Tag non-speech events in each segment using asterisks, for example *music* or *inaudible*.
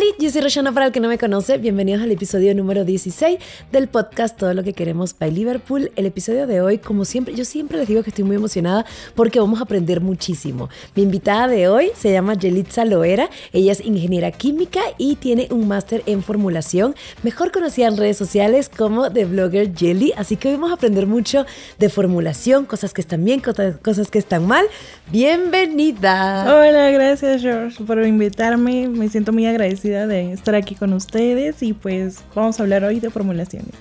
Hola, yo soy Roshana para el que no me conoce. Bienvenidos al episodio número 16 del podcast Todo lo que queremos by Liverpool. El episodio de hoy, como siempre, yo siempre les digo que estoy muy emocionada porque vamos a aprender muchísimo. Mi invitada de hoy se llama Yelitza Loera. Ella es ingeniera química y tiene un máster en formulación, mejor conocida en redes sociales como The Blogger Jelly. Así que hoy vamos a aprender mucho de formulación, cosas que están bien, cosas que están mal. Bienvenida. Hola, gracias George por invitarme. Me siento muy agradecida de estar aquí con ustedes y pues vamos a hablar hoy de formulaciones.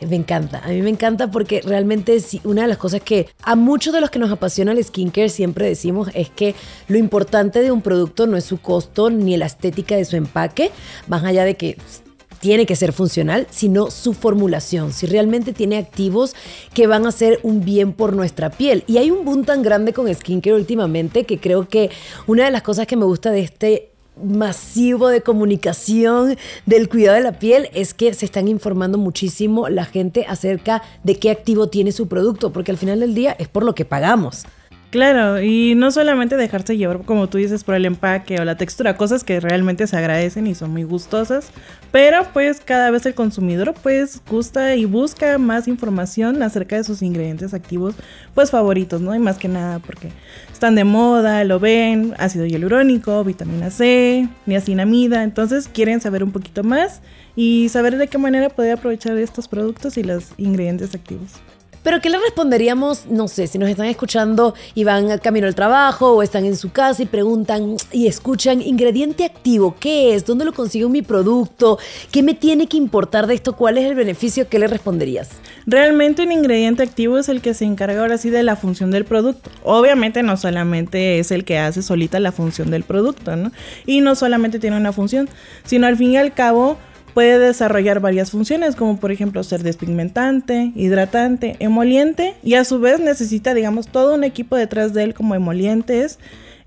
Me encanta, a mí me encanta porque realmente una de las cosas que a muchos de los que nos apasiona el skincare siempre decimos es que lo importante de un producto no es su costo ni la estética de su empaque, más allá de que tiene que ser funcional, sino su formulación, si realmente tiene activos que van a hacer un bien por nuestra piel. Y hay un boom tan grande con skincare últimamente que creo que una de las cosas que me gusta de este masivo de comunicación del cuidado de la piel es que se están informando muchísimo la gente acerca de qué activo tiene su producto, porque al final del día es por lo que pagamos. Claro, y no solamente dejarse llevar, como tú dices, por el empaque o la textura, cosas que realmente se agradecen y son muy gustosas, pero pues cada vez el consumidor pues gusta y busca más información acerca de sus ingredientes activos pues favoritos, ¿no? Y más que nada porque están de moda, lo ven, ácido hialurónico, vitamina C, niacinamida, entonces quieren saber un poquito más y saber de qué manera poder aprovechar estos productos y los ingredientes activos. Pero ¿qué le responderíamos, no sé, si nos están escuchando y van al camino al trabajo o están en su casa y preguntan y escuchan ingrediente activo, ¿qué es? ¿Dónde lo consigo mi producto? ¿Qué me tiene que importar de esto? ¿Cuál es el beneficio? ¿Qué le responderías? Realmente un ingrediente activo es el que se encarga ahora sí de la función del producto. Obviamente no solamente es el que hace solita la función del producto, ¿no? Y no solamente tiene una función, sino al fin y al cabo puede desarrollar varias funciones, como por ejemplo ser despigmentante, hidratante, emoliente, y a su vez necesita, digamos, todo un equipo detrás de él como emolientes,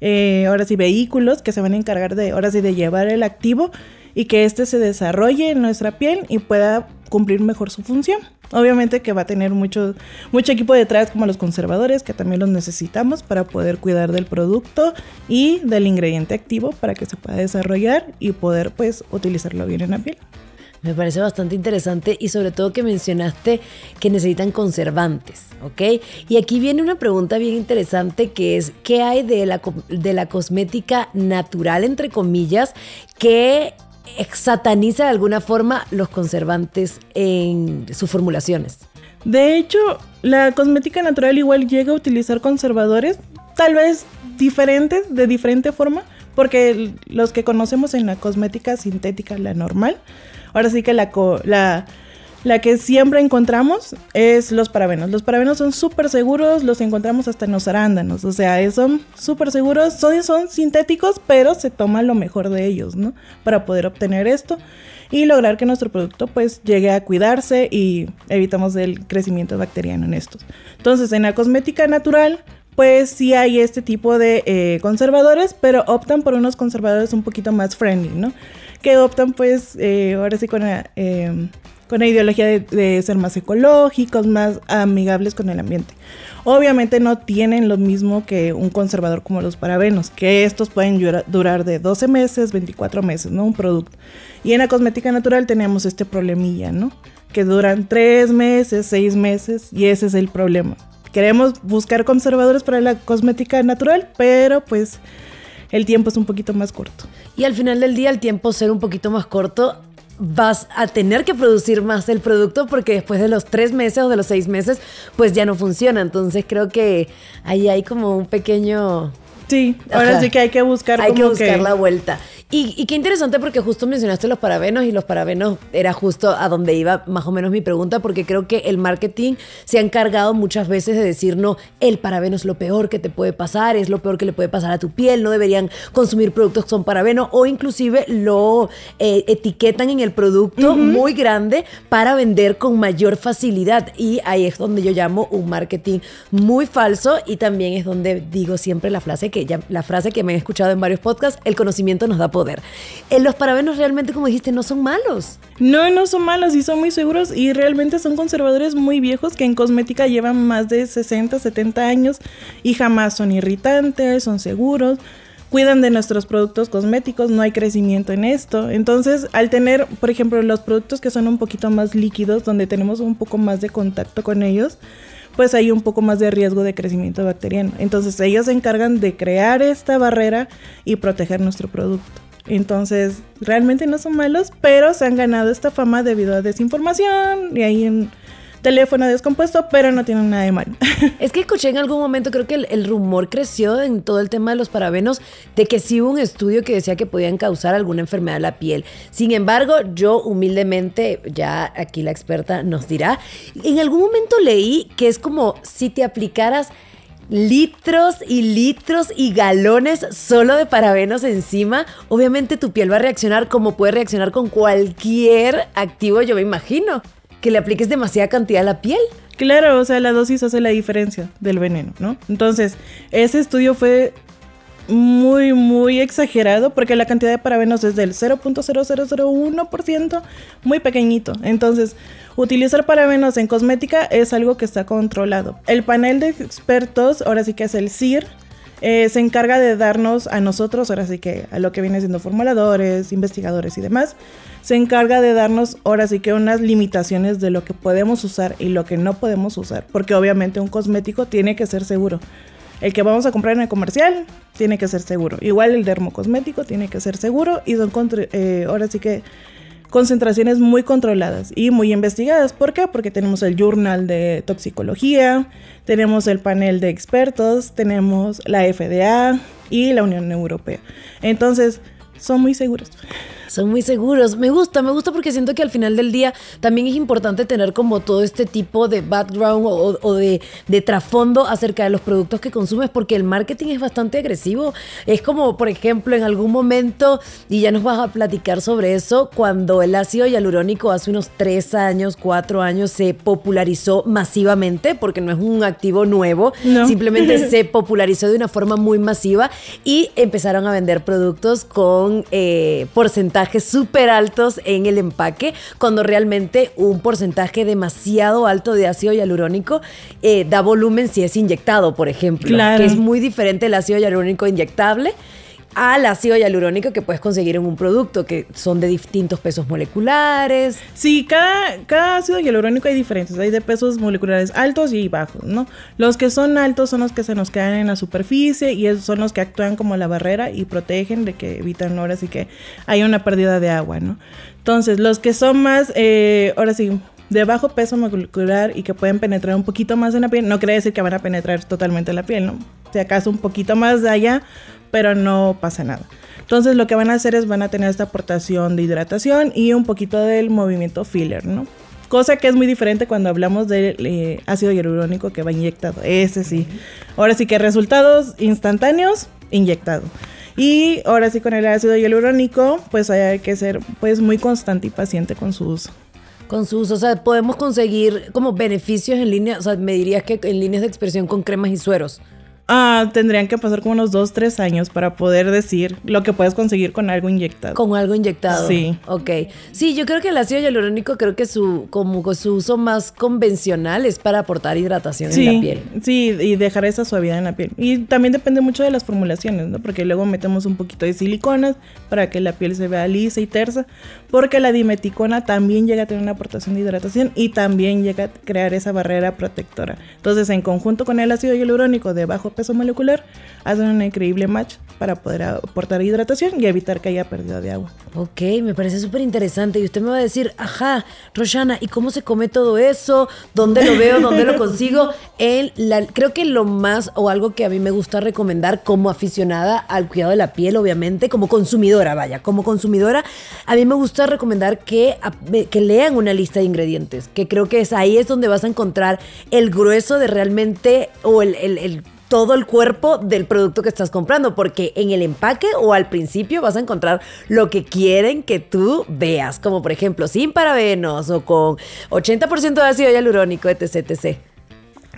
eh, ahora sí vehículos que se van a encargar de, ahora sí, de llevar el activo y que éste se desarrolle en nuestra piel y pueda cumplir mejor su función. Obviamente que va a tener mucho, mucho equipo detrás como los conservadores, que también los necesitamos para poder cuidar del producto y del ingrediente activo para que se pueda desarrollar y poder pues utilizarlo bien en la piel. Me parece bastante interesante y sobre todo que mencionaste que necesitan conservantes, ¿ok? Y aquí viene una pregunta bien interesante que es, ¿qué hay de la, de la cosmética natural, entre comillas, que sataniza de alguna forma los conservantes en sus formulaciones? De hecho, la cosmética natural igual llega a utilizar conservadores, tal vez diferentes, de diferente forma, porque los que conocemos en la cosmética sintética, la normal, Ahora sí que la, la, la que siempre encontramos es los parabenos. Los parabenos son súper seguros, los encontramos hasta en los arándanos. O sea, son súper seguros, son, son sintéticos, pero se toma lo mejor de ellos, ¿no? Para poder obtener esto y lograr que nuestro producto pues llegue a cuidarse y evitamos el crecimiento bacteriano en estos. Entonces, en la cosmética natural pues sí hay este tipo de eh, conservadores, pero optan por unos conservadores un poquito más friendly, ¿no? que optan pues eh, ahora sí con la, eh, con la ideología de, ser más ecológicos, más amigables con el ambiente. Obviamente no tienen lo mismo que un conservador como los parabenos, que estos pueden durar de 12 meses, 24 meses, ¿no? Un producto. Y en la cosmética natural tenemos este problemilla, ¿no? Que duran 3 meses, 6 meses, y ese es el problema. Queremos buscar conservadores para la cosmética natural, pero pues el tiempo es un poquito más corto. Y al final del día, el tiempo ser un poquito más corto, vas a tener que producir más el producto porque después de los tres meses o de los seis meses, pues ya no funciona. Entonces creo que ahí hay como un pequeño... Sí, ahora sí que hay que buscar. Hay que buscar la vuelta. Y, qué interesante porque justo mencionaste los parabenos y los parabenos era justo a donde iba más o menos mi pregunta porque creo que el marketing se ha encargado muchas veces de decir no, el parabeno es lo peor que te puede pasar, es lo peor que le puede pasar a tu piel, no deberían consumir productos que son parabeno o inclusive lo eh, etiquetan en el producto muy grande para vender con mayor facilidad y ahí es donde yo llamo un marketing muy falso y también es donde digo siempre la frase que la frase que me he escuchado en varios podcasts, el conocimiento nos da poder. Eh, los parabenos realmente, como dijiste, no son malos. No, no son malos y son muy seguros y realmente son conservadores muy viejos que en cosmética llevan más de 60, 70 años y jamás son irritantes, son seguros. cuidan de nuestros productos cosméticos, no hay crecimiento en esto. Entonces, al tener, por ejemplo, los productos que son un poquito más líquidos, donde tenemos un poco más de contacto con ellos, pues hay un poco más de riesgo de crecimiento bacteriano. Entonces, ellos se encargan de crear esta barrera y proteger nuestro producto. Entonces, realmente no son malos, pero se han ganado esta fama debido a desinformación y ahí en teléfono descompuesto, pero no tienen nada de mal. *laughs* Es que escuché en algún momento, creo que el, rumor creció en todo el tema de los parabenos, de que sí hubo un estudio que decía que podían causar alguna enfermedad de la piel. Sin embargo, yo humildemente, ya aquí la experta nos dirá, en algún momento leí que es como si te aplicaras litros y litros y galones solo de parabenos encima, obviamente tu piel va a reaccionar como puede reaccionar con cualquier activo, yo me imagino que le apliques demasiada cantidad a la piel. Claro, o sea, la dosis hace la diferencia del veneno, ¿no? Entonces, ese estudio fue muy, muy exagerado porque la cantidad de parabenos es del 0.0001%, muy pequeñito. Entonces, utilizar parabenos en cosmética es algo que está controlado. El panel de expertos, ahora sí que es el CIR, eh, se encarga de darnos a nosotros, ahora sí que a lo que viene siendo formuladores, investigadores y demás, se encarga de darnos ahora sí que unas limitaciones de lo que podemos usar y lo que no podemos usar, porque obviamente un cosmético tiene que ser seguro. El que vamos a comprar en el comercial tiene que ser seguro. Igual el dermocosmético tiene que ser seguro y son eh, ahora sí que concentraciones muy controladas y muy investigadas. ¿Por qué? Porque tenemos el journal de toxicología, tenemos el panel de expertos, tenemos la FDA y la Unión Europea. Entonces, son muy seguros. Son muy seguros. Me gusta, me gusta porque siento que al final del día también es importante tener como todo este tipo de background o, de, de, trasfondo acerca de los productos que consumes porque el marketing es bastante agresivo. Es como, por ejemplo, en algún momento, y ya nos vas a platicar sobre eso, cuando el ácido hialurónico hace unos tres años, cuatro años se popularizó masivamente porque no es un activo nuevo, simplemente *laughs* se popularizó de una forma muy masiva y empezaron a vender productos con eh, porcentaje súper altos en el empaque, cuando realmente un porcentaje demasiado alto de ácido hialurónico eh, da volumen si es inyectado, por ejemplo, que es muy diferente el ácido hialurónico inyectable al ácido hialurónico que puedes conseguir en un producto, que son de distintos pesos moleculares. Sí, cada, cada ácido hialurónico hay diferentes, hay de pesos moleculares altos y bajos, ¿no? Los que son altos son los que se nos quedan en la superficie y son los que actúan como la barrera y protegen de que evitan ahora sí que hay una pérdida de agua, ¿no? Entonces, los que son más, eh, ahora sí, de bajo peso molecular y que pueden penetrar un poquito más en la piel, no quiere decir que van a penetrar totalmente en la piel, ¿no? Si acaso un poquito más de allá, pero no pasa nada. Entonces lo que van a hacer es van a tener esta aportación de hidratación y un poquito del movimiento filler, ¿no? Cosa que es muy diferente cuando hablamos de eh, ácido hialurónico que va inyectado. Ese sí. Ahora sí que resultados instantáneos, inyectado. Y ahora sí con el ácido hialurónico, pues hay que ser pues muy constante y paciente con su uso. Con su uso, o sea, podemos conseguir como beneficios en línea, o sea, me dirías que en líneas de expresión con cremas y sueros. Ah, tendrían que pasar como unos dos, tres años para poder decir lo que puedes conseguir con algo inyectado. Con algo inyectado. Sí. Ok. Sí, yo creo que el ácido hialurónico creo que su, como su uso más convencional es para aportar hidratación en la piel. Sí, y dejar esa suavidad en la piel. Y también depende mucho de las formulaciones, ¿no? Porque luego metemos un poquito de siliconas para que la piel se vea lisa y tersa. Porque la dimeticona también llega a tener una aportación de hidratación y también llega a crear esa barrera protectora. Entonces, en conjunto con el ácido hialurónico de bajo peso molecular, hacen un increíble match para poder aportar hidratación y evitar que haya pérdida de agua. Ok, me parece súper interesante. Y usted me va a decir, ajá, Roshana, ¿y cómo se come todo eso? ¿Dónde lo veo? ¿Dónde lo consigo? *laughs* El, creo que lo más o algo que a mí me gusta recomendar como aficionada al cuidado de la piel, obviamente, como consumidora, vaya, como consumidora, a mí me gusta recomendar que, que lean una lista de ingredientes, que creo que es ahí es donde vas a encontrar el grueso de realmente o el, el todo el cuerpo del producto que estás comprando, porque en el empaque o al principio vas a encontrar lo que quieren que tú veas, como por ejemplo sin parabenos o con 80% de ácido hialurónico, etc, etc.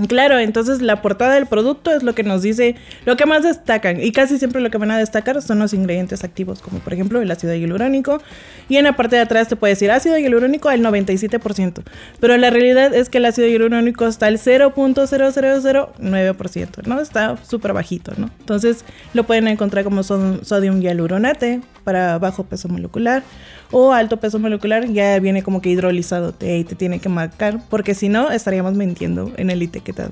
Claro, entonces la portada del producto es lo que nos dice lo que más destacan y casi siempre lo que van a destacar son los ingredientes activos, como por ejemplo el ácido hialurónico y en la parte de atrás te puede decir ácido hialurónico al 97%, pero la realidad es que el ácido hialurónico está al 0.0009%, ¿no? Está súper bajito, ¿no? Entonces lo pueden encontrar como sodium hialuronate para bajo peso molecular o alto peso molecular ya viene como que hidrolizado y te tiene que marcar porque si no estaríamos mintiendo en el etiquetado.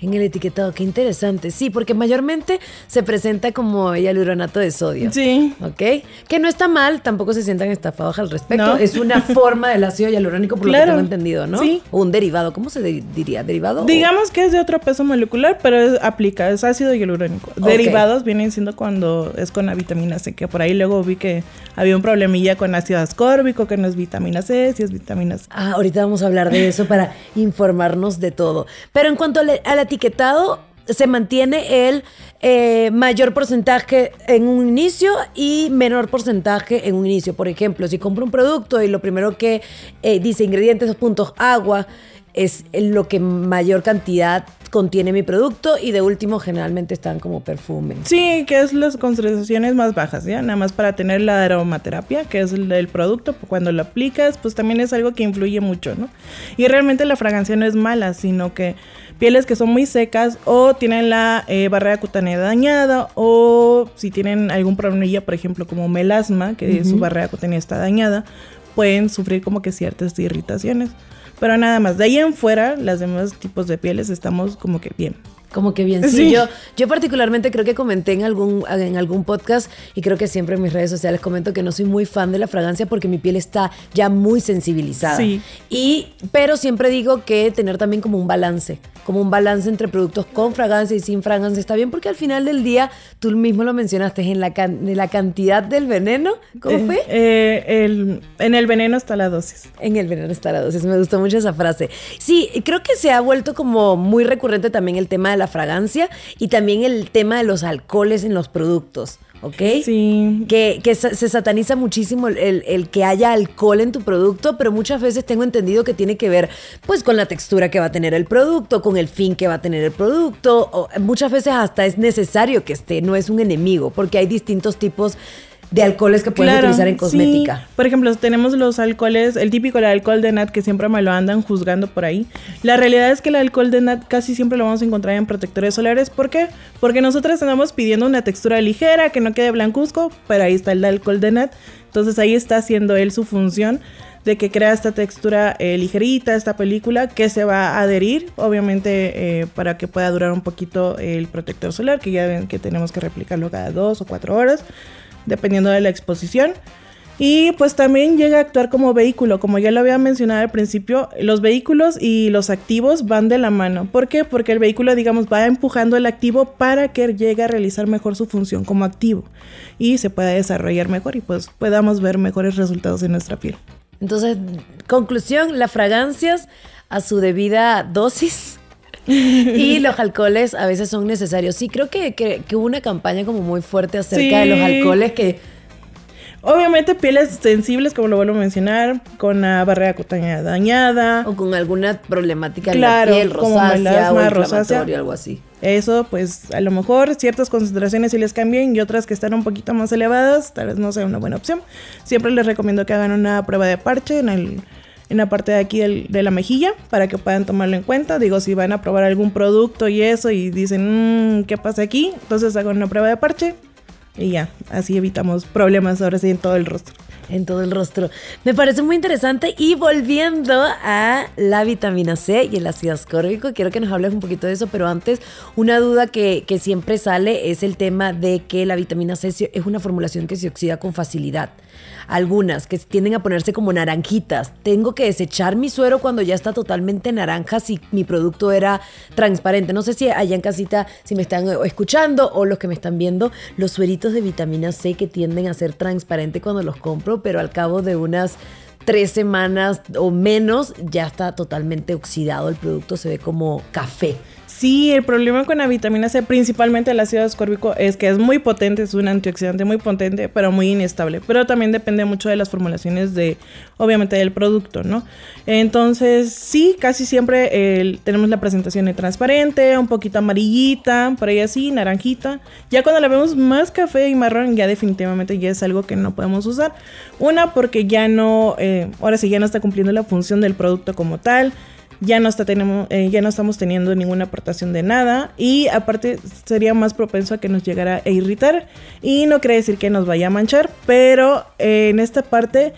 En el etiquetado, qué interesante. Sí, porque mayormente se presenta como hialuronato de sodio. Sí. ¿Ok? Que no está mal, tampoco se sientan estafados al respecto. Es una *laughs* forma del ácido hialurónico, por lo que tengo entendido, ¿no? Sí. O un derivado. ¿Cómo se diría? ¿Derivado? Digamos que es de otro peso molecular, pero aplica, es ácido hialurónico. Derivados vienen siendo cuando es con la vitamina C, que por ahí luego vi que había un problemilla con ácido ascórbico, que no es vitamina C, si es vitamina C. Ah, ahorita vamos a hablar de eso para informarnos de todo. Pero en cuanto a la etiquetado se mantiene el eh, mayor porcentaje en un inicio y menor porcentaje en un inicio. Por ejemplo, si compro un producto y lo primero que eh, dice ingredientes, puntos, agua, es lo que mayor cantidad contiene mi producto y de último generalmente están como perfume. Sí, que es las concentraciones más bajas, ¿ya? Nada más para tener la aromaterapia, que es el producto, pues cuando lo aplicas, pues también es algo que influye mucho, ¿no? Y realmente la fragancia no es mala, sino que pieles que son muy secas o tienen la eh, barrera cutánea dañada o si tienen algún problemilla, por ejemplo, como melasma, que su barrera cutánea está dañada, pueden sufrir como que ciertas irritaciones. Pero nada más, de ahí en fuera, las demás tipos de pieles estamos como que bien. Como que bien, sí. Yo, yo particularmente creo que comenté en algún, en algún podcast y creo que siempre en mis redes sociales comento que no soy muy fan de la fragancia porque mi piel está ya muy sensibilizada. Sí. Y, pero siempre digo que tener también como un balance, como un balance entre productos con fragancia y sin fragancia está bien porque al final del día, tú mismo lo mencionaste, en la, la cantidad del veneno, ¿cómo eh, fue? Eh, el, en el veneno está la dosis. En el veneno está la dosis, me gustó mucho esa frase. Sí, creo que se ha vuelto como muy recurrente también el tema de la fragancia y también el tema de los alcoholes en los productos. ¿ok? Sí. Que, se sataniza muchísimo el, que haya alcohol en tu producto, pero muchas veces tengo entendido que tiene que ver pues con la textura que va a tener el producto, con el fin que va a tener el producto, o muchas veces hasta es necesario que esté, no es un enemigo, porque hay distintos tipos de alcoholes que pueden utilizar en cosmética. Por ejemplo, tenemos los alcoholes, el típico el alcohol de nat que siempre me lo andan juzgando por ahí. La realidad es que el alcohol de nat casi siempre lo vamos a encontrar en protectores solares. ¿Por qué? Porque nosotros andamos pidiendo una textura ligera, que no quede blancuzco, pero ahí está el alcohol de nat. Entonces ahí está haciendo él su función de que crea esta textura eh, ligerita, esta película que se va a adherir, obviamente eh, para que pueda durar un poquito el protector solar, que ya ven que tenemos que replicarlo cada dos o cuatro horas dependiendo de la exposición. Y pues también llega a actuar como vehículo, como ya lo había mencionado al principio, los vehículos y los activos van de la mano. ¿Por qué? Porque el vehículo, digamos, va empujando el activo para que llegue a realizar mejor su función como activo y se pueda desarrollar mejor y pues podamos ver mejores resultados en nuestra piel. Entonces, conclusión, las fragancias a su debida dosis *laughs* y los alcoholes a veces son necesarios. Sí, creo que, que, hubo una campaña como muy fuerte acerca de los alcoholes que... Obviamente pieles sensibles, como lo vuelvo a mencionar, con la barrera cutánea dañada. O con alguna problemática en la piel, rosácea como o rosácea. algo así. Eso, pues a lo mejor ciertas concentraciones sí les cambien y otras que están un poquito más elevadas, tal vez no sea una buena opción. Siempre les recomiendo que hagan una prueba de parche en el en la parte de aquí de la mejilla para que puedan tomarlo en cuenta. Digo, si van a probar algún producto y eso y dicen, mmm, ¿qué pasa aquí? Entonces hagan una prueba de parche y ya, así evitamos problemas ahora sí en todo el rostro. En todo el rostro. Me parece muy interesante. Y volviendo a la vitamina C y el ácido ascórbico, quiero que nos hables un poquito de eso, pero antes, una duda que, que siempre sale es el tema de que la vitamina C es una formulación que se oxida con facilidad algunas que tienden a ponerse como naranjitas. Tengo que desechar mi suero cuando ya está totalmente naranja si mi producto era transparente. No sé si allá en casita, si me están escuchando o los que me están viendo, los sueritos de vitamina C que tienden a ser transparentes cuando los compro, pero al cabo de unas tres semanas o menos ya está totalmente oxidado el producto, se ve como café. Sí, el problema con la vitamina C, principalmente el ácido ascórbico, es que es muy potente, es un antioxidante muy potente, pero muy inestable. Pero también depende mucho de las formulaciones de, obviamente, del producto, ¿no? Entonces, sí, casi siempre tenemos la presentación transparente, un poquito amarillita, por ahí así, naranjita. Ya cuando la vemos más café y marrón, ya definitivamente ya es algo que no podemos usar. Una, porque ya no, eh, ahora sí, ya no está cumpliendo la función del producto como tal ya no, está tenemos, eh, ya no estamos teniendo ninguna aportación de nada y aparte sería más propenso a que nos llegara a irritar y no quiere decir que nos vaya a manchar, pero eh, en esta parte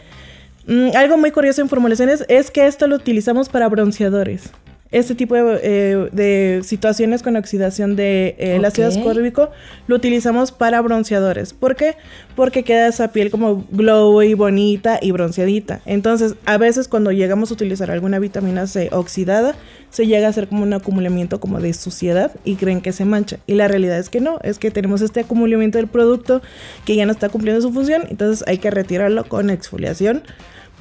mm, algo muy curioso en formulaciones es que esto lo utilizamos para bronceadores este tipo de, eh, situaciones con oxidación de, eh, ácido ascórbico lo utilizamos para bronceadores. ¿Por qué? Porque queda esa piel como glowy, bonita y bronceadita. Entonces, a veces cuando llegamos a utilizar alguna vitamina C oxidada, se llega a hacer como un acumulamiento como de suciedad y creen que se mancha. Y la realidad es que no, es que tenemos este acumulamiento del producto que ya no está cumpliendo su función, entonces hay que retirarlo con exfoliación.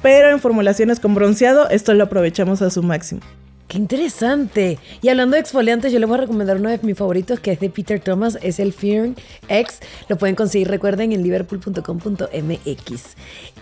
Pero en formulaciones con bronceado, esto lo aprovechamos a su máximo. Qué interesante. Y hablando de exfoliantes, yo les voy a recomendar uno de mis favoritos que es de Peter Thomas, es el Firm X. Lo pueden conseguir, recuerden, en liverpool.com.mx.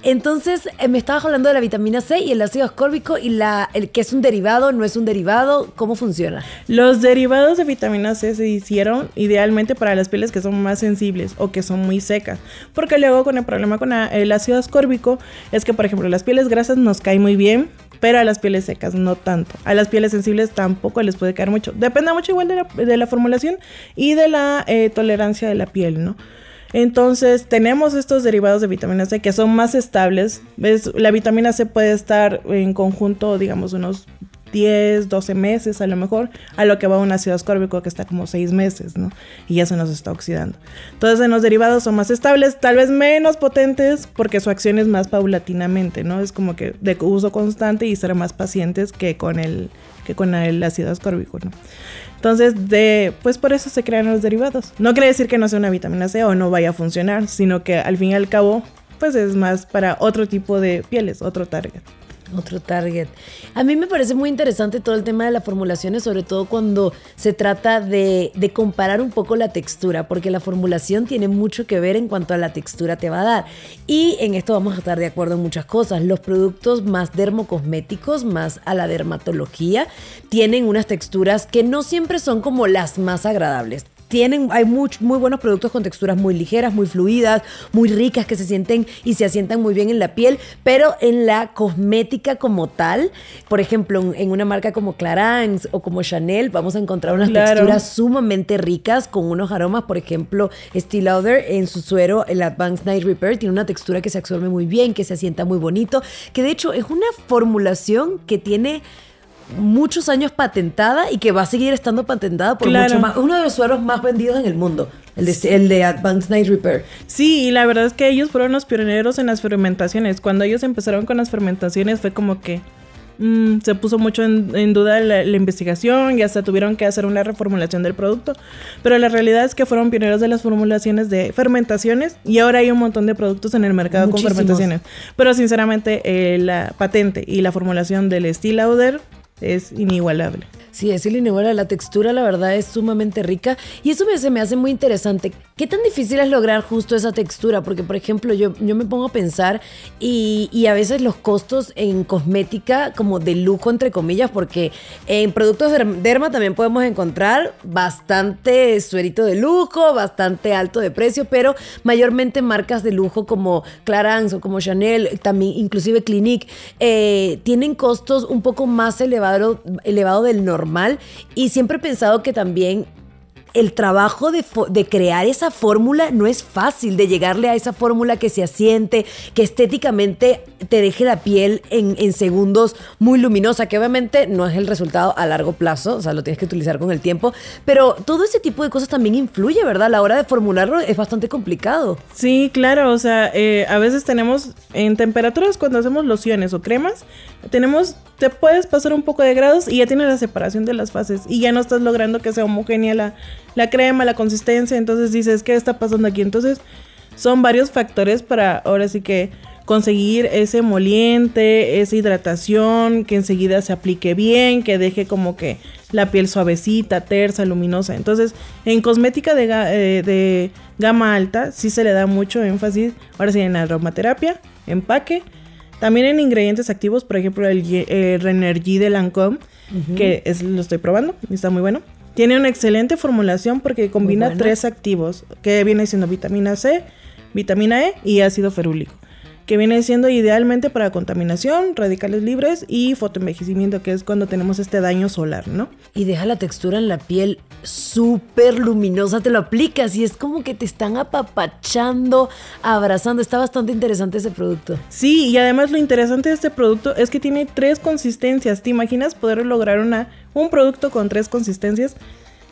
Entonces, eh, me estabas hablando de la vitamina C y el ácido ascórbico y la, el que es un derivado, no es un derivado, ¿cómo funciona? Los derivados de vitamina C se hicieron idealmente para las pieles que son más sensibles o que son muy secas. Porque luego con el problema con el ácido ascórbico es que, por ejemplo, las pieles grasas nos caen muy bien pero a las pieles secas no tanto. A las pieles sensibles tampoco les puede caer mucho. Depende mucho igual de la, formulación y de la eh, tolerancia de la piel, ¿no? Entonces tenemos estos derivados de vitamina C que son más estables. La vitamina C puede estar en conjunto, digamos, unos 10, 12 meses a lo mejor, a lo que va un ácido ascórbico que está como 6 meses, ¿no? Y ya se nos está oxidando. Entonces en los derivados son más estables, tal vez menos potentes porque su acción es más paulatinamente, ¿no? Es como que de uso constante y ser más pacientes que con el, que con el ácido ascórbico, ¿no? Entonces, de, pues por eso se crean los derivados. No quiere decir que no sea una vitamina C o no vaya a funcionar, sino que al fin y al cabo, pues es más para otro tipo de pieles, otro target. Otro target. A mí me parece muy interesante todo el tema de las formulaciones, sobre todo cuando se trata de, de, comparar un poco la textura, porque la formulación tiene mucho que ver en cuanto a la textura te va a dar. Y en esto vamos a estar de acuerdo en muchas cosas. Los productos más dermocosméticos, más a la dermatología, tienen unas texturas que no siempre son como las más agradables tienen, hay muy, muy buenos productos con texturas muy ligeras, muy fluidas, muy ricas, que se sienten y se asientan muy bien en la piel, pero en la cosmética como tal, por ejemplo, en una marca como Clarins o como Chanel, vamos a encontrar unas texturas sumamente ricas con unos aromas, por ejemplo, Steel Lauder en su suero, el Advanced Night Repair, tiene una textura que se absorbe muy bien, que se asienta muy bonito, que de hecho es una formulación que tiene muchos años patentada y que va a seguir estando patentada por mucho más. Uno de los sueros más vendidos en el mundo, el de, el de Advanced Night Repair. Sí, y la verdad es que ellos fueron los pioneros en las fermentaciones. Cuando ellos empezaron con las fermentaciones fue como que mm, se puso mucho en, duda la, investigación y hasta tuvieron que hacer una reformulación del producto. Pero la realidad es que fueron pioneros de las formulaciones de fermentaciones y ahora hay un montón de productos en el mercado con fermentaciones. Pero sinceramente eh, la patente y la formulación del Steel Lauder es inigualable. Sí, es inigualable. La textura, la verdad, es sumamente rica. Y eso me, se me hace muy interesante. ¿Qué tan difícil es lograr justo esa textura? Porque, por ejemplo, yo, yo me pongo a pensar y, y, a veces los costos en cosmética, como de lujo, entre comillas, porque en productos de derma también podemos encontrar bastante suerito de lujo, bastante alto de precio, pero mayormente marcas de lujo como Clarins o como Chanel, también inclusive Clinique, eh, tienen costos un poco más elevados elevado del normal y siempre he pensado que también el trabajo de, crear esa fórmula no es fácil, de llegarle a esa fórmula que se asiente, que estéticamente te deje la piel en, segundos muy luminosa, que obviamente no es el resultado a largo plazo, o sea, lo tienes que utilizar con el tiempo, pero todo ese tipo de cosas también influye, ¿verdad? A la hora de formularlo es bastante complicado. Sí, claro, o sea, eh, a veces tenemos en temperaturas cuando hacemos lociones o cremas, tenemos, te puedes pasar un poco de grados y ya tienes la separación de las fases y ya no estás logrando que sea homogénea la, la crema, la consistencia, entonces dices, ¿qué está pasando aquí? Entonces son varios factores para ahora sí que conseguir ese moliente, esa hidratación, que enseguida se aplique bien, que deje como que la piel suavecita, tersa, luminosa. Entonces, en cosmética de, eh, de gama alta sí se le da mucho énfasis, ahora sí, en aromaterapia, empaque, también en ingredientes activos, por ejemplo, el, el Renergy de Lancome, que es, lo estoy probando, está muy bueno. Tiene una excelente formulación porque combina tres activos, que viene siendo vitamina C, vitamina E y ácido ferúlico que viene siendo idealmente para contaminación, radicales libres y fotoenvejecimiento, que es cuando tenemos este daño solar, ¿no? Y deja la textura en la piel súper luminosa, te lo aplicas y es como que te están apapachando, abrazando. Está bastante interesante ese producto. Sí, y además lo interesante de este producto es que tiene tres consistencias. ¿Te imaginas poder lograr una, un producto con tres consistencias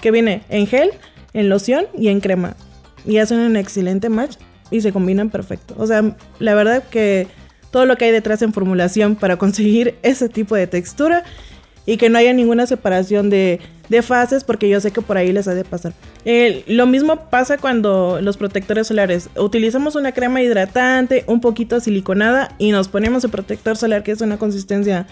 que viene en gel, en loción y en crema? Y hacen un excelente match y se combinan perfecto. O sea, la verdad que todo lo que hay detrás en formulación para *laughs* conseguir ese tipo de textura y que no haya ninguna separación de, fases porque yo sé que por ahí les ha de pasar. lo mismo pasa cuando los protectores solares utilizamos una crema hidratante, un poquito siliconada y nos ponemos el protector solar que es una consistencia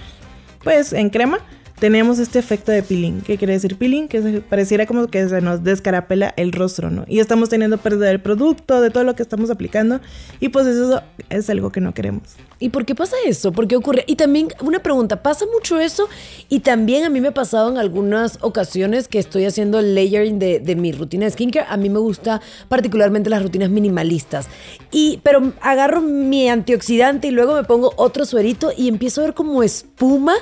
pues en crema tenemos este efecto de peeling. ¿Qué quiere decir peeling? Que pareciera como que se nos descarapela el rostro, ¿no? Y estamos teniendo pérdida del producto, de todo lo que estamos aplicando. Y pues eso es algo que no queremos. ¿Y por qué pasa eso? ¿Por qué ocurre? Y también una pregunta, ¿pasa mucho eso? Y también a mí me ha pasado en algunas ocasiones que estoy haciendo layering de, de mi rutina de skincare. A mí me gusta particularmente las rutinas minimalistas. Y, pero agarro mi antioxidante y luego me pongo otro suerito y empiezo a ver como espuma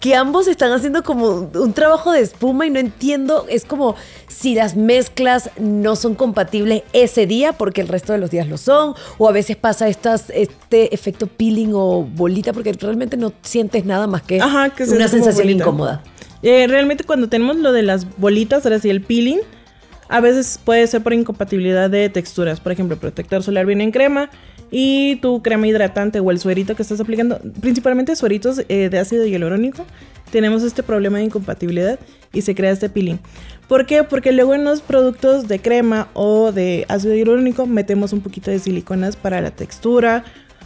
que ambos están haciendo como un trabajo de espuma y no entiendo, es como si las mezclas no son compatibles ese día porque el resto de los días lo son, o a veces pasa estas, este efecto peeling o bolita porque realmente no sientes nada más que, una sensación incómoda. Eh, realmente cuando tenemos lo de las bolitas, ahora sí el peeling, a veces puede ser por incompatibilidad de texturas. Por ejemplo, protector solar viene en crema y tu crema hidratante o el suerito que estás aplicando, principalmente sueritos eh, de ácido hialurónico, tenemos este problema de incompatibilidad y se crea este peeling. ¿Por qué? Porque luego en los productos de crema o de ácido hialurónico metemos un poquito de siliconas para la textura,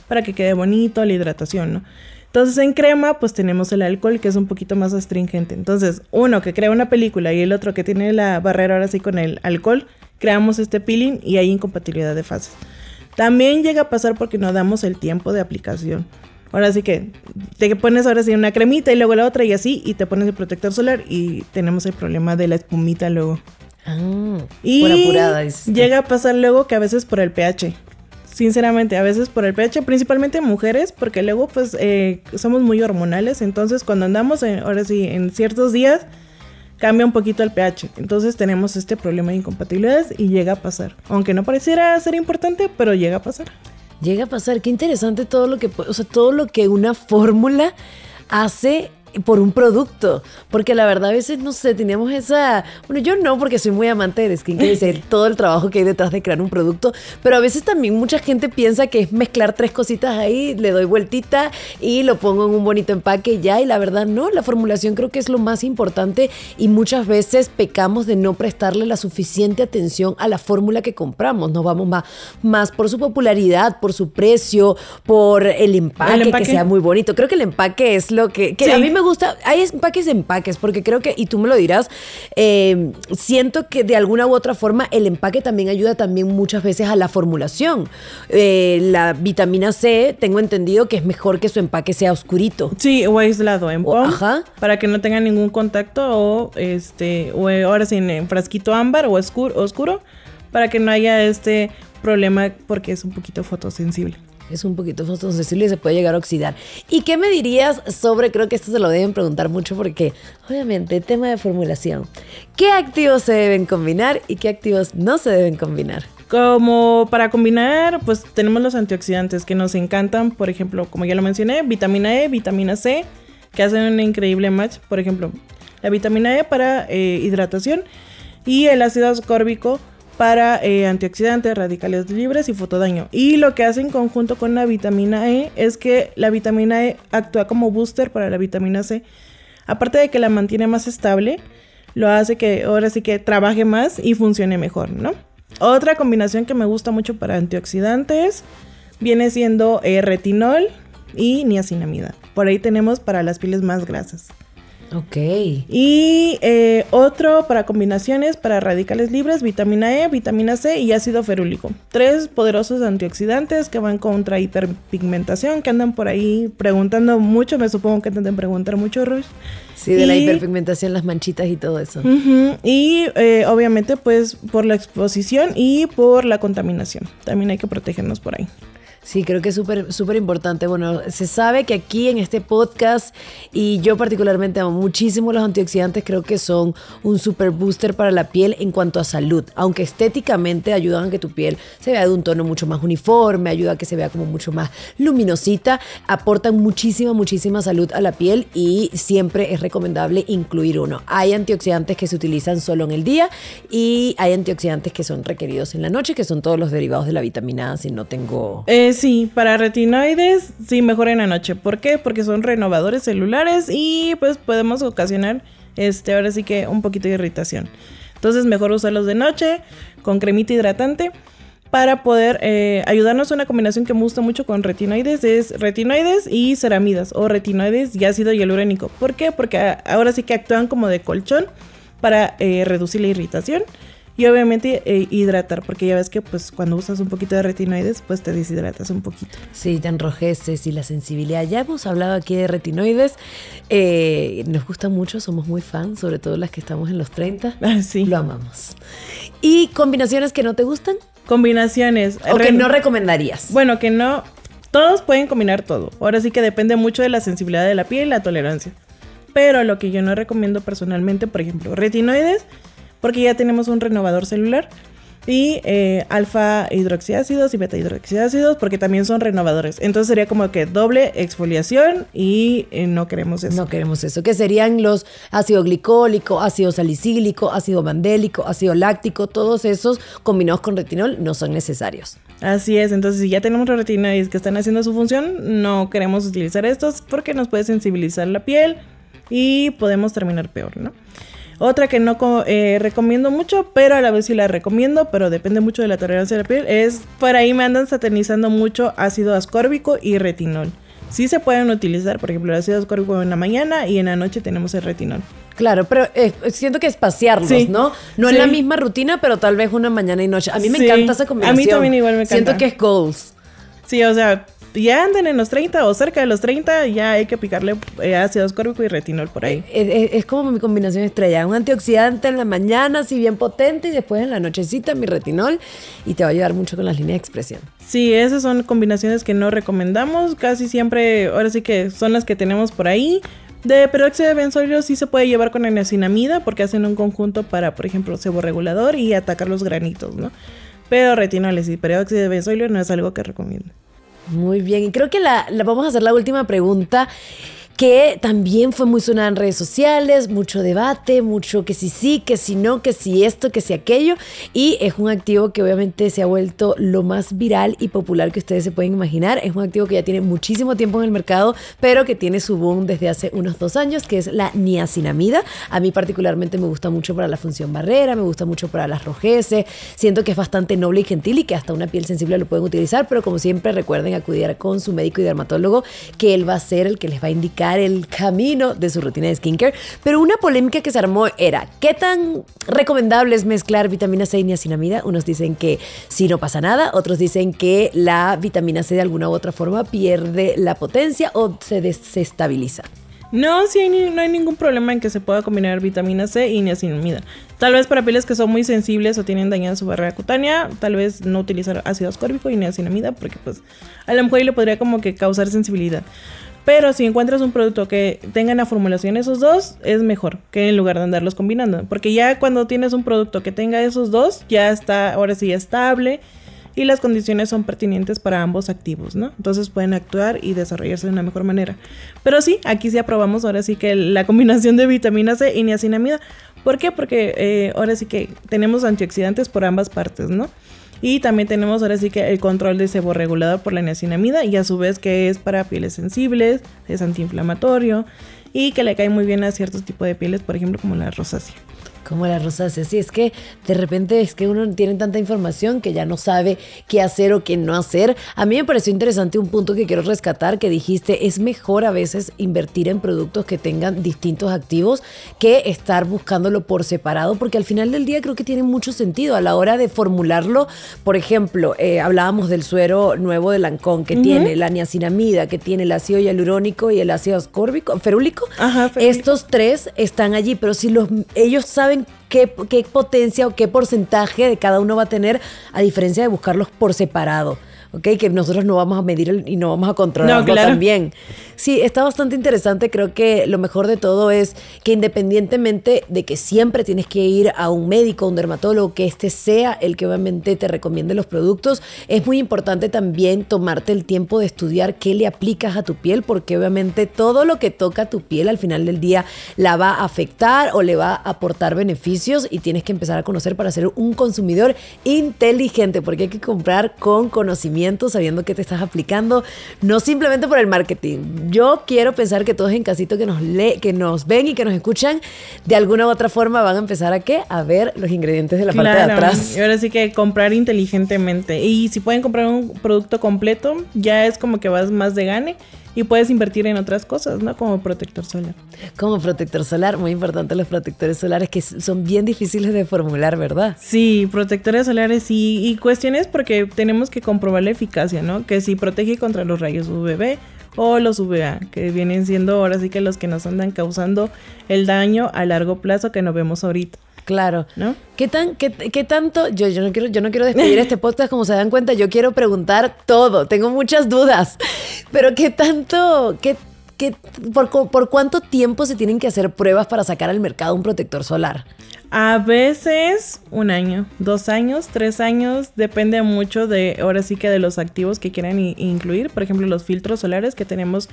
para que quede bonito, la hidratación, ¿no? Entonces en crema pues tenemos el alcohol que es un poquito más astringente. Entonces uno que crea una película y el otro que tiene la barrera ahora sí con el alcohol, creamos este peeling y hay incompatibilidad de fases. También llega a pasar porque no damos el tiempo de aplicación. Ahora sí que te pones ahora sí una cremita y luego la otra y así y te pones el protector solar y tenemos el problema de la espumita luego. Ah, y por apurada. Llega a pasar luego que a veces por el pH sinceramente, a veces por el pH, principalmente mujeres, porque luego pues eh, somos muy hormonales, entonces cuando andamos, ahora sí, en ciertos días, cambia un poquito el pH, entonces tenemos este problema de incompatibilidades y llega a pasar, aunque no pareciera ser importante, pero llega a pasar. Llega a pasar, qué interesante todo lo que, o sea, todo lo que una fórmula hace por un producto. Porque la verdad a veces, no sé, teníamos esa... Bueno, yo no, porque soy muy amante de skincare y sé *laughs* todo el trabajo que hay detrás de crear un producto. Pero a veces también mucha gente piensa que es mezclar tres cositas ahí, le doy vueltita y lo pongo en un bonito empaque ya. Y la verdad no, la formulación creo que es lo más importante y muchas veces pecamos de no prestarle la suficiente atención a la fórmula que compramos. Nos vamos más, más por su popularidad, por su precio, por el empaque, que sea muy bonito. Creo que el empaque es lo que, que a mí me gusta, hay empaques de empaques, porque creo que, y tú me lo dirás, eh, siento que de alguna u otra forma el empaque también ayuda también muchas veces a la formulación. Eh, la vitamina C, tengo entendido que es mejor que su empaque sea oscurito. Sí, o aislado en pom, ajá. para que no tenga ningún contacto o este, o ahora sí en frasquito ámbar o oscuro, oscuro, para que no haya este problema porque es un poquito fotosensible es un poquito fotosensible y se puede llegar a oxidar. ¿Y qué me dirías sobre, creo que esto se lo deben preguntar mucho porque obviamente tema de formulación, ¿qué activos se deben combinar y qué activos no se deben combinar? Como para combinar, pues tenemos los antioxidantes que nos encantan, por ejemplo, como ya lo mencioné, vitamina E, vitamina C, que hacen un increíble match, por ejemplo, la vitamina E para eh, hidratación y el ácido ascórbico para eh, antioxidantes, radicales libres y fotodaño. Y lo que hace en conjunto con la vitamina E es que la vitamina E actúa como booster para la vitamina C. Aparte de que la mantiene más estable, lo hace que ahora sí que trabaje más y funcione mejor, ¿no? Otra combinación que me gusta mucho para antioxidantes, viene siendo eh, retinol y niacinamida. Por ahí tenemos para las pieles más grasas. Ok. Y eh, otro para combinaciones para radicales libres, vitamina E, vitamina C y ácido ferúlico. Tres poderosos antioxidantes que van contra hiperpigmentación, que andan por ahí preguntando mucho, me supongo que intentan preguntar mucho, Rush. Sí, de la hiperpigmentación, las manchitas y todo eso. Y eh, obviamente pues por la exposición y por la contaminación. También hay que protegernos por ahí. Sí, creo que es súper, súper importante. Bueno, se sabe que aquí en este podcast, y yo particularmente amo muchísimo los antioxidantes, creo que son un super booster para la piel en cuanto a salud. Aunque estéticamente ayudan a que tu piel se vea de un tono mucho más uniforme, ayuda a que se vea como mucho más luminosita, aportan muchísima, muchísima salud a la piel y siempre es recomendable incluir uno. Hay antioxidantes que se utilizan solo en el día y hay antioxidantes que son requeridos en la noche, que son todos los derivados de la vitamina A, si no tengo... sí, para retinoides sí mejor en la noche. ¿Por qué? Porque son renovadores celulares y pues podemos ocasionar este ahora sí que un poquito de irritación. Entonces mejor usarlos de noche con cremita hidratante para poder eh, ayudarnos una combinación que me gusta mucho con retinoides es retinoides y ceramidas o retinoides y ácido hialurónico. ¿Por qué? Porque ahora sí que actúan como de colchón para eh, reducir la irritación y obviamente eh, hidratar, porque ya ves que pues cuando usas un poquito de retinoides, pues te deshidratas un poquito. Sí, te enrojeces y la sensibilidad. Ya hemos hablado aquí de retinoides. Eh, nos gusta mucho, somos muy fans, sobre todo las que estamos en los 30. *laughs* Ah, sí. Lo amamos. ¿Y combinaciones que no te gustan? Combinaciones. O que no recomendarías. Bueno, que no. Todos pueden combinar todo. Ahora sí que depende mucho de la sensibilidad de la piel y la tolerancia. Pero lo que yo no recomiendo personalmente, por ejemplo, retinoides porque ya tenemos un renovador celular. Y eh, alfa hidroxiácidos y beta hidroxiácidos, porque también son renovadores. Entonces sería como que doble exfoliación y eh, no queremos eso. No queremos eso. Que serían los ácido glicólico, ácido salicílico, ácido mandélico, ácido láctico, todos esos combinados con retinol no son necesarios. Así es, entonces si ya tenemos retinoides que están haciendo su función, no queremos utilizar estos porque nos puede sensibilizar la piel y podemos terminar peor, ¿no? Otra que no eh, recomiendo mucho, pero a la vez sí la recomiendo, pero depende mucho de la tolerancia de la piel, es por ahí me andan satanizando mucho ácido ascórbico y retinol. Sí se pueden utilizar, por ejemplo, el ácido ascórbico en la mañana y en la noche tenemos el retinol. Claro, pero eh, siento que espaciarlos, ¿no? No en la misma rutina, pero tal vez una mañana y noche. A mí me encanta esa combinación. A mí también igual me encanta. Siento que es goals. Sí, o sea, ya anden en los 30 o cerca de los 30, ya hay que picarle eh, ácido ascórbico y retinol por ahí. Eh, eh, es, como mi combinación estrella. Un antioxidante en la mañana, así bien potente, y después en la nochecita mi retinol. Y te va a ayudar mucho con las líneas de expresión. Sí, esas son combinaciones que no recomendamos. Casi siempre, ahora sí que son las que tenemos por ahí. De peróxido de benzoilo sí se puede llevar con niacinamida porque hacen un conjunto para, por ejemplo, seborregulador y atacar los granitos, ¿no? Pero retinoles y peróxido de benzoilo no es algo que recomiendo. Muy bien, y creo que la, la, vamos a hacer la última pregunta que también fue muy sonada en redes sociales, mucho debate, mucho que si sí, que si no, que si esto, que si aquello, y es un activo que obviamente se ha vuelto lo más viral y popular que ustedes se pueden imaginar, es un activo que ya tiene muchísimo tiempo en el mercado, pero que tiene su boom desde hace unos dos años, que es la niacinamida. A mí particularmente me gusta mucho para la función barrera, me gusta mucho para las rojeces, siento que es bastante noble y gentil y que hasta una piel sensible lo pueden utilizar, pero como siempre recuerden acudir con su médico y dermatólogo, que él va a ser el que les va a indicar el camino de su rutina de skincare. Pero una polémica que se armó era, ¿qué tan recomendable es mezclar vitamina C y niacinamida? Unos dicen que si no pasa nada, otros dicen que la vitamina C de alguna u otra forma pierde la potencia o se desestabiliza. No, sí, no hay ningún problema en que se pueda combinar vitamina C y niacinamida. Tal vez para pieles que son muy sensibles o tienen dañada su barrera cutánea, tal vez no utilizar ácido ascórbico y niacinamida porque pues a la mujer le podría como que causar sensibilidad. Pero si encuentras un producto que tenga en la formulación esos dos, es mejor que en lugar de andarlos combinando. Porque ya cuando tienes un producto que tenga esos dos, ya está ahora sí estable y las condiciones son pertinentes para ambos activos, ¿no? Entonces pueden actuar y desarrollarse de una mejor manera. Pero sí, aquí sí aprobamos ahora sí que la combinación de vitamina C y niacinamida. ¿Por qué? Porque eh, ahora sí que tenemos antioxidantes por ambas partes, ¿no? Y también tenemos ahora sí que el control de sebo regulado por la niacinamida y a su vez que es para pieles sensibles, es antiinflamatorio y que le cae muy bien a ciertos tipos de pieles, por ejemplo como la rosácea. Como la rosácea. Sí, es que de repente es que uno tiene tanta información que ya no sabe qué hacer o qué no hacer. A mí me pareció interesante un punto que quiero rescatar que dijiste, es mejor a veces invertir en productos que tengan distintos activos que estar buscándolo por separado, porque al final del día creo que tiene mucho sentido a la hora de formularlo. Por ejemplo, eh, hablábamos del suero nuevo de Lancón que tiene la niacinamida, que tiene el ácido hialurónico y el ácido ascórbico, ferúlico. Ajá, ferúlico. Estos tres están allí, pero si los ellos saben qué, qué potencia o qué porcentaje de cada uno va a tener, a diferencia de buscarlos por separado. ¿Ok? Que nosotros no vamos a medir el- y no vamos a controlarlo No, claro. también. Sí, está bastante interesante. Creo que lo mejor de todo es que independientemente de que siempre tienes que ir a un médico, un dermatólogo, que este sea el que obviamente te recomiende los productos, es muy importante también tomarte el tiempo de estudiar qué le aplicas a tu piel, porque obviamente todo lo que toca tu piel al final del día la va a afectar o le va a aportar beneficios y tienes que empezar a conocer para ser un consumidor inteligente, porque hay que comprar con conocimiento, sabiendo qué te estás aplicando, no simplemente por el marketing. Yo quiero pensar que todos en casito que nos lee, que nos ven y que nos escuchan, de alguna u otra forma van a empezar a qué? A ver los ingredientes de la parte de atrás. Y ahora sí que comprar inteligentemente. Y si pueden comprar un producto completo, ya es como que vas más de gane y puedes invertir en otras cosas, ¿no? Como protector solar. Como protector solar, muy importante los protectores solares que son bien difíciles de formular, ¿verdad? Sí, protectores solares y, y cuestiones porque tenemos que comprobar la eficacia, ¿no? Que si protege contra los rayos UVB o los UVA, que vienen siendo ahora sí que los que nos andan causando el daño a largo plazo que no vemos ahorita, Claro. ¿no? ¿Qué, tan, qué, qué tanto? Yo, yo, no quiero, yo no quiero despedir este podcast, como se dan cuenta, yo quiero preguntar todo, tengo muchas dudas, pero ¿qué tanto, qué, qué, por, por cuánto tiempo se tienen que hacer pruebas para sacar al mercado un protector solar? A veces un año, dos años, tres años, depende mucho de, ahora sí que de los activos que quieran incluir. Por ejemplo, los filtros solares que tenemos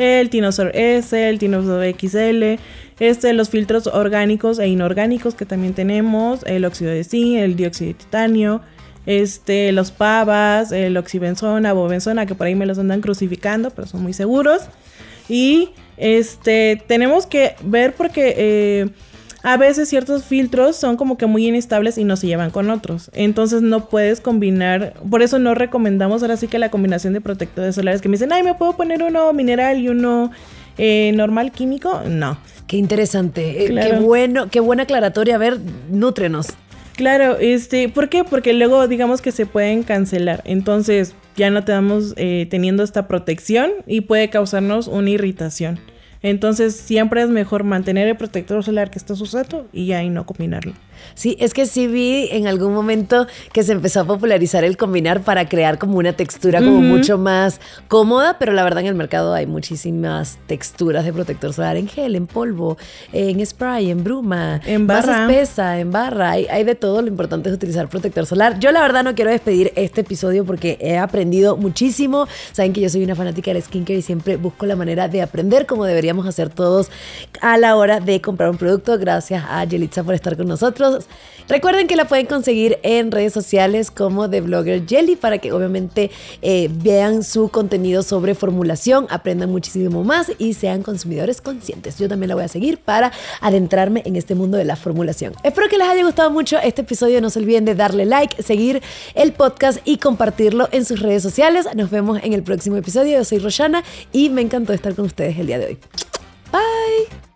el Tinosol S, el Tinosol XL, este, los filtros orgánicos e inorgánicos que también tenemos, el óxido de zinc, el dióxido de titanio, este, los pavas, el oxibenzona, bobenzona, que por ahí me los andan crucificando, pero son muy seguros. Y este, tenemos que ver porque eh, a veces ciertos filtros son como que muy inestables y no se llevan con otros. Entonces no puedes combinar, por eso no recomendamos ahora sí que la combinación de protectores solares que me dicen, ay, me puedo poner uno mineral y uno eh, normal químico. No. Qué interesante, eh, qué Claro. bueno, qué buena aclaratoria. A ver, nútrenos. Claro, este, ¿por qué? Porque luego digamos que se pueden cancelar. Entonces ya no te damos eh, teniendo esta protección y puede causarnos una irritación. Entonces siempre es mejor mantener el protector solar que estás usando y ya y no combinarlo. Sí, es que sí vi en algún momento que se empezó a popularizar el combinar para crear como una textura como mucho más cómoda, pero la verdad en el mercado hay muchísimas texturas de protector solar en gel, en polvo, en spray, en bruma, En más barra. espesa, en barra, hay, hay de todo, lo importante es utilizar protector solar. Yo la verdad no quiero despedir este episodio porque he aprendido muchísimo, saben que yo soy una fanática del skincare y siempre busco la manera de aprender como deberíamos hacer todos a la hora de comprar un producto. Gracias a Yelitza por estar con nosotros. Recuerden que la pueden conseguir en redes sociales como The Blogger Jelly para que obviamente eh, vean su contenido sobre formulación, aprendan muchísimo más y sean consumidores conscientes. Yo también la voy a seguir para adentrarme en este mundo de la formulación. Espero que les haya gustado mucho este episodio. No se olviden de darle like, seguir el podcast y compartirlo en sus redes sociales. Nos vemos en el próximo episodio. Yo soy Roshana y me encantó estar con ustedes el día de hoy. Bye.